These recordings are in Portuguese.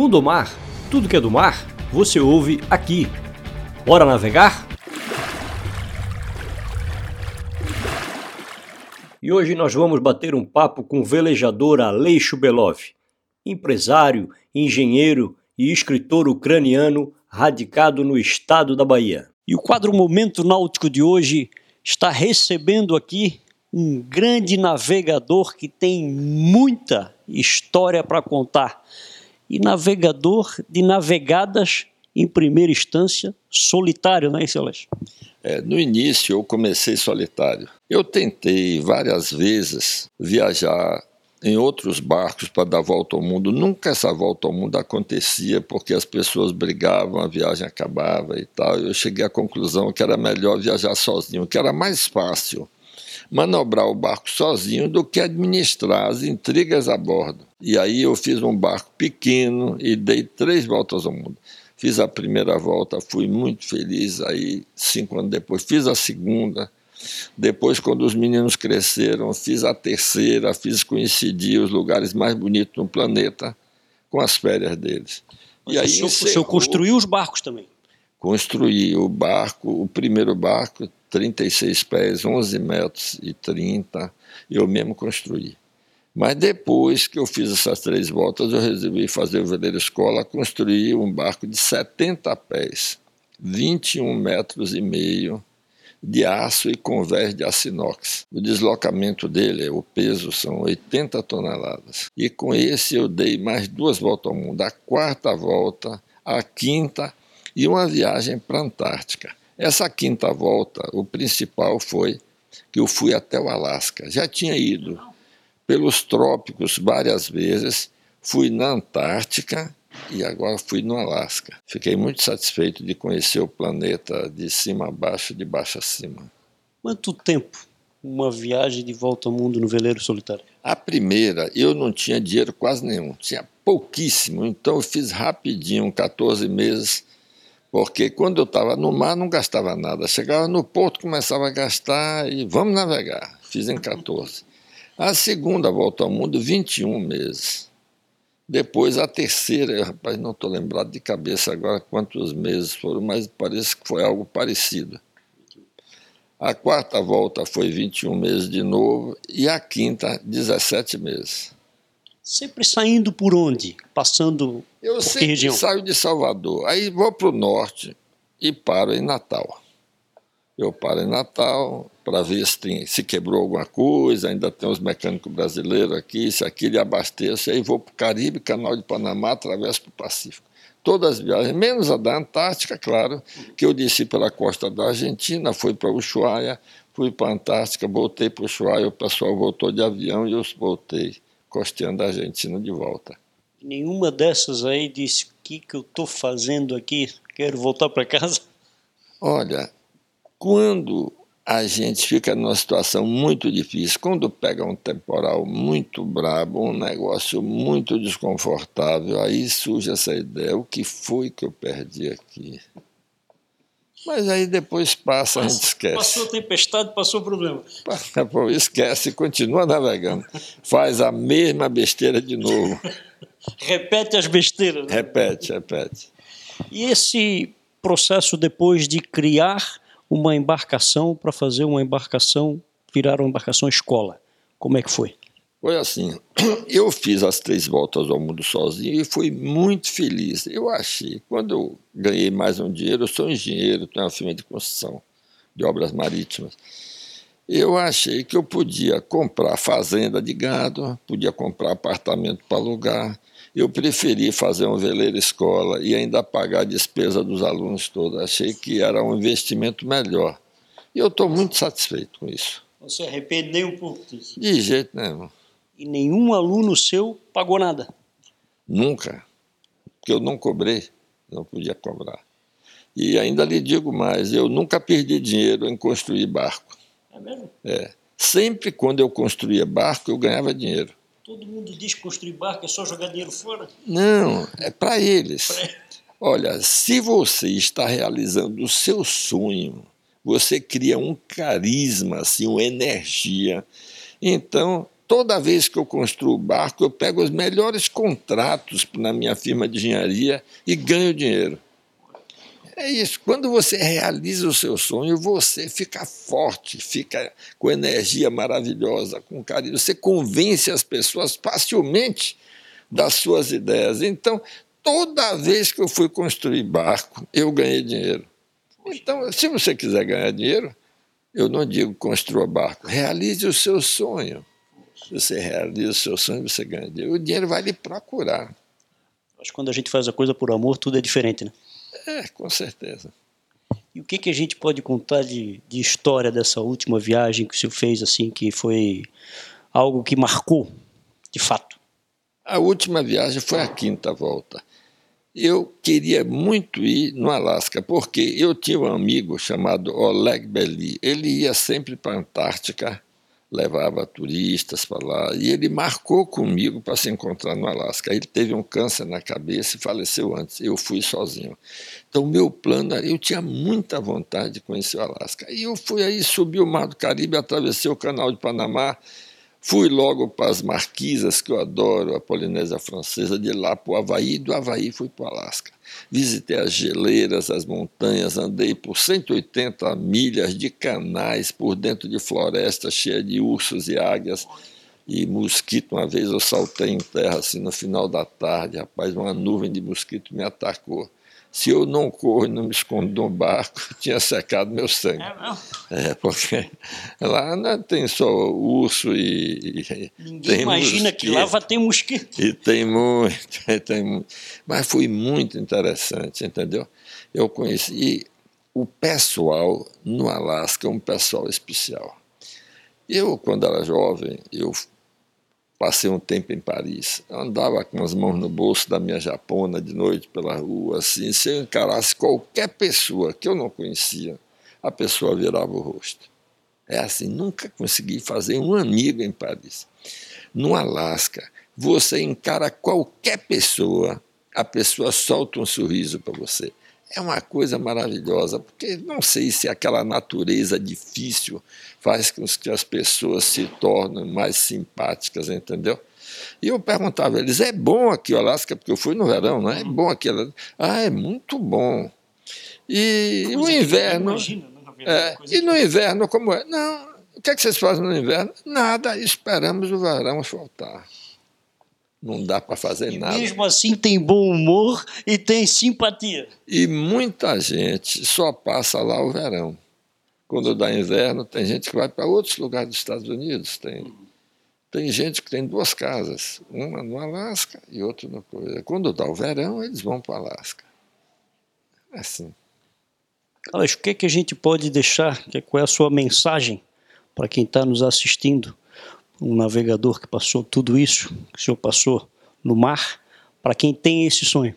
Mundo Mar, tudo que é do mar, você ouve aqui. Bora navegar? E hoje nós vamos bater um papo com o velejador Aleixo Belov, empresário, engenheiro e escritor ucraniano radicado no estado da Bahia. E o quadro Momento Náutico de hoje está recebendo aqui um grande navegador que tem muita história para contar. E navegador de navegadas em primeira instância solitário, não é, Celeste? É, no início eu comecei solitário. Eu tentei várias vezes viajar em outros barcos para dar volta ao mundo. Nunca essa volta ao mundo acontecia porque as pessoas brigavam, a viagem acabava e tal. Eu cheguei à conclusão que era melhor viajar sozinho, que era mais fácil manobrar o barco sozinho do que administrar as intrigas a bordo. E aí eu fiz um barco pequeno e dei três voltas ao mundo. Fiz a primeira volta, fui muito feliz. Aí, cinco anos depois, fiz a segunda. Depois, quando os meninos cresceram, fiz a terceira, fiz coincidir os lugares mais bonitos no planeta com as férias deles. Mas e aí, o senhor, encerrou, o senhor construiu os barcos também? Construí o barco, o primeiro barco, 36 pés, 11 metros e 30, eu mesmo construí. Mas depois que eu fiz essas três voltas, eu resolvi fazer o veleiro escola, construir um barco de 70 pés, 21 metros e meio de aço e convés de aço inox. O deslocamento dele, o peso são 80 toneladas. E com esse eu dei mais duas voltas ao mundo, a quarta volta, a quinta e uma viagem para a Antártica. Essa quinta volta, o principal foi que eu fui até o Alasca. Já tinha ido pelos trópicos várias vezes, fui na Antártica e agora fui no Alasca. Fiquei muito satisfeito de conhecer o planeta de cima a baixo, de baixo a cima. Quanto tempo uma viagem de volta ao mundo no veleiro solitário? A primeira, eu não tinha dinheiro quase nenhum, tinha pouquíssimo, então eu fiz rapidinho, 14 meses porque quando eu estava no mar não gastava nada. Chegava no porto, começava a gastar e vamos navegar. Fiz em 14. A segunda volta ao mundo, 21 meses. Depois a terceira, eu, rapaz, não estou lembrado de cabeça agora quantos meses foram, mas parece que foi algo parecido. A quarta volta foi 21 meses de novo e a quinta, 17 meses. Sempre saindo por onde? Passando Eu por sempre região? saio de Salvador, aí vou para o norte e paro em Natal. Eu paro em Natal para ver se, tem, se quebrou alguma coisa, ainda tem os mecânicos brasileiros aqui, se aquilo abasteço, aí vou para o Caribe, Canal de Panamá, atravesso para o Pacífico. Todas as viagens, menos a da Antártica, claro, que eu desci pela costa da Argentina, fui para Ushuaia, fui para a Antártica, voltei para Ushuaia, o pessoal voltou de avião e eu voltei costeando a Argentina de volta. Nenhuma dessas aí disse: o que, que eu estou fazendo aqui? Quero voltar para casa? Olha, quando a gente fica numa situação muito difícil, quando pega um temporal muito brabo, um negócio muito desconfortável, aí surge essa ideia: o que foi que eu perdi aqui? Mas aí depois passa, a gente esquece. Passou tempestade, passou problema. Esquece, continua navegando. Faz a mesma besteira de novo. repete as besteiras. Né? Repete, repete. E esse processo depois de criar uma embarcação para fazer uma embarcação virar uma embarcação escola, como é que foi? Foi assim, eu fiz as três voltas ao mundo sozinho e fui muito feliz. Eu achei, quando eu ganhei mais um dinheiro, eu sou engenheiro, tenho uma firma de construção de obras marítimas. Eu achei que eu podia comprar fazenda de gado, podia comprar apartamento para alugar. Eu preferi fazer um veleiro escola e ainda pagar a despesa dos alunos todos. Achei que era um investimento melhor. E eu estou muito satisfeito com isso. Não se arrepende nem um pouco disso? De jeito nenhum e nenhum aluno seu pagou nada? Nunca, porque eu não cobrei, não podia cobrar. E ainda lhe digo mais, eu nunca perdi dinheiro em construir barco. É mesmo? É. Sempre quando eu construía barco, eu ganhava dinheiro. Todo mundo diz que construir barco é só jogar dinheiro fora? Não, é para eles. Olha, se você está realizando o seu sonho, você cria um carisma, assim, uma energia. Então, toda vez que eu construo barco, eu pego os melhores contratos na minha firma de engenharia e ganho dinheiro. É isso. Quando você realiza o seu sonho, você fica forte, fica com energia maravilhosa, com carinho. Você convence as pessoas facilmente das suas ideias. Então, toda vez que eu fui construir barco, eu ganhei dinheiro. Então, se você quiser ganhar dinheiro, eu não digo construa barco, realize o seu sonho. Você realiza o seu sonho, você ganha dinheiro. O dinheiro vai lhe procurar. Acho que quando a gente faz a coisa por amor, tudo é diferente, né? É, com certeza. E o que, que a gente pode contar de, de história dessa última viagem que o senhor fez, assim, que foi algo que marcou, de fato? A última viagem foi a quinta volta. Eu queria muito ir no Alasca, porque eu tinha um amigo chamado Oleg Belli. Ele ia sempre para a Antártica levava turistas para lá, e ele marcou comigo para se encontrar no Alasca. Ele teve um câncer na cabeça e faleceu antes. Eu fui sozinho. Então, meu plano era, eu tinha muita vontade de conhecer o Alasca. E eu fui aí, subi o Mar do Caribe, atravessei o Canal de Panamá, Fui logo para as Marquisas, que eu adoro, a Polinésia Francesa, de lá para o Havaí, do Havaí fui para o Alasca. Visitei as geleiras, as montanhas, andei por 180 milhas de canais por dentro de floresta cheia de ursos e águias e mosquito. Uma vez eu saltei em terra assim no final da tarde, rapaz, uma nuvem de mosquito me atacou. Se eu não corro e não me escondo no barco, tinha secado meu sangue. É, é porque lá não tem só urso e. e Ninguém imagina mosquito, que lá vai ter mosquito. E tem muito, tem muito. Mas foi muito interessante, entendeu? Eu conheci o pessoal no Alasca, é um pessoal especial. Eu, quando era jovem, eu Passei um tempo em Paris. Eu andava com as mãos no bolso da minha japona de noite pela rua, assim, se eu encarasse qualquer pessoa que eu não conhecia, a pessoa virava o rosto. É assim, nunca consegui fazer um amigo em Paris. No Alasca, você encara qualquer pessoa, a pessoa solta um sorriso para você é uma coisa maravilhosa, porque não sei se aquela natureza difícil faz com que as pessoas se tornem mais simpáticas, entendeu? E eu perguntava a eles: é bom aqui o Alasca? Porque eu fui no verão, não é? É bom aqui. Ah, é muito bom. E o inverno. Imagina, né, é, e no inverno, como é? Não, o que, é que vocês fazem no inverno? Nada, esperamos o verão voltar não dá para fazer e nada. Mesmo assim tem bom humor e tem simpatia. E muita gente só passa lá o verão. Quando dá inverno, tem gente que vai para outros lugares dos Estados Unidos. Tem, tem gente que tem duas casas, uma no Alasca e outra no. Quando dá o verão, eles vão para o Alasca. É assim. Alex, o que, é que a gente pode deixar? Qual é a sua mensagem para quem está nos assistindo um navegador que passou tudo isso que o senhor passou no mar, para quem tem esse sonho?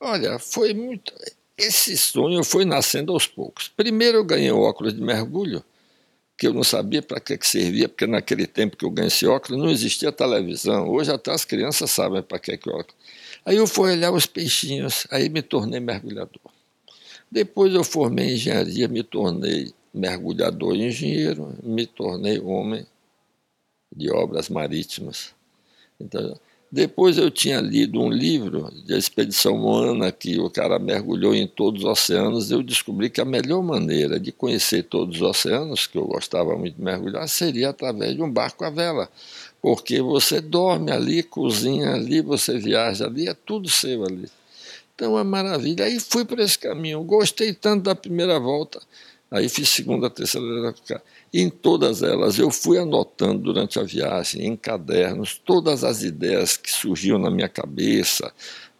Olha, foi muito. Esse sonho foi nascendo aos poucos. Primeiro eu ganhei o óculos de mergulho, que eu não sabia para que, que servia, porque naquele tempo que eu ganhei esse óculos não existia televisão. Hoje até as crianças sabem para que, que óculos. Aí eu fui olhar os peixinhos, aí me tornei mergulhador. Depois eu formei engenharia, me tornei mergulhador e engenheiro, me tornei homem de obras marítimas. Então, depois eu tinha lido um livro de expedição Moana, que o cara mergulhou em todos os oceanos, eu descobri que a melhor maneira de conhecer todos os oceanos, que eu gostava muito de mergulhar, seria através de um barco à vela. Porque você dorme ali, cozinha ali, você viaja ali, é tudo seu ali. Então é maravilha. Aí fui por esse caminho. Gostei tanto da primeira volta. Aí fiz segunda, terceira. Em todas elas, eu fui anotando durante a viagem, em cadernos, todas as ideias que surgiam na minha cabeça,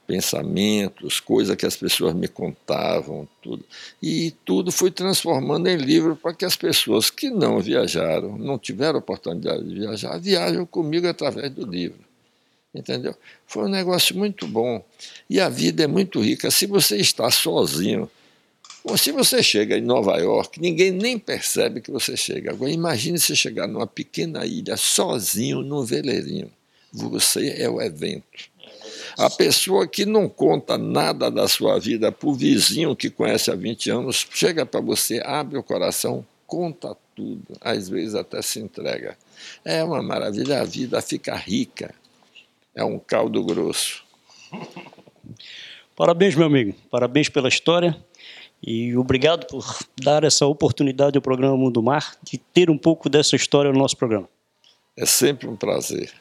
pensamentos, coisas que as pessoas me contavam, tudo. E tudo foi transformando em livro para que as pessoas que não viajaram, não tiveram oportunidade de viajar, viajam comigo através do livro. Entendeu? Foi um negócio muito bom. E a vida é muito rica. Se você está sozinho, se você chega em Nova York, ninguém nem percebe que você chega. Agora, imagine você chegar numa pequena ilha, sozinho, num veleirinho. Você é o evento. A pessoa que não conta nada da sua vida para o vizinho que conhece há 20 anos, chega para você, abre o coração, conta tudo, às vezes até se entrega. É uma maravilha, a vida fica rica. É um caldo grosso. Parabéns, meu amigo. Parabéns pela história. E obrigado por dar essa oportunidade ao programa Mundo Mar de ter um pouco dessa história no nosso programa. É sempre um prazer.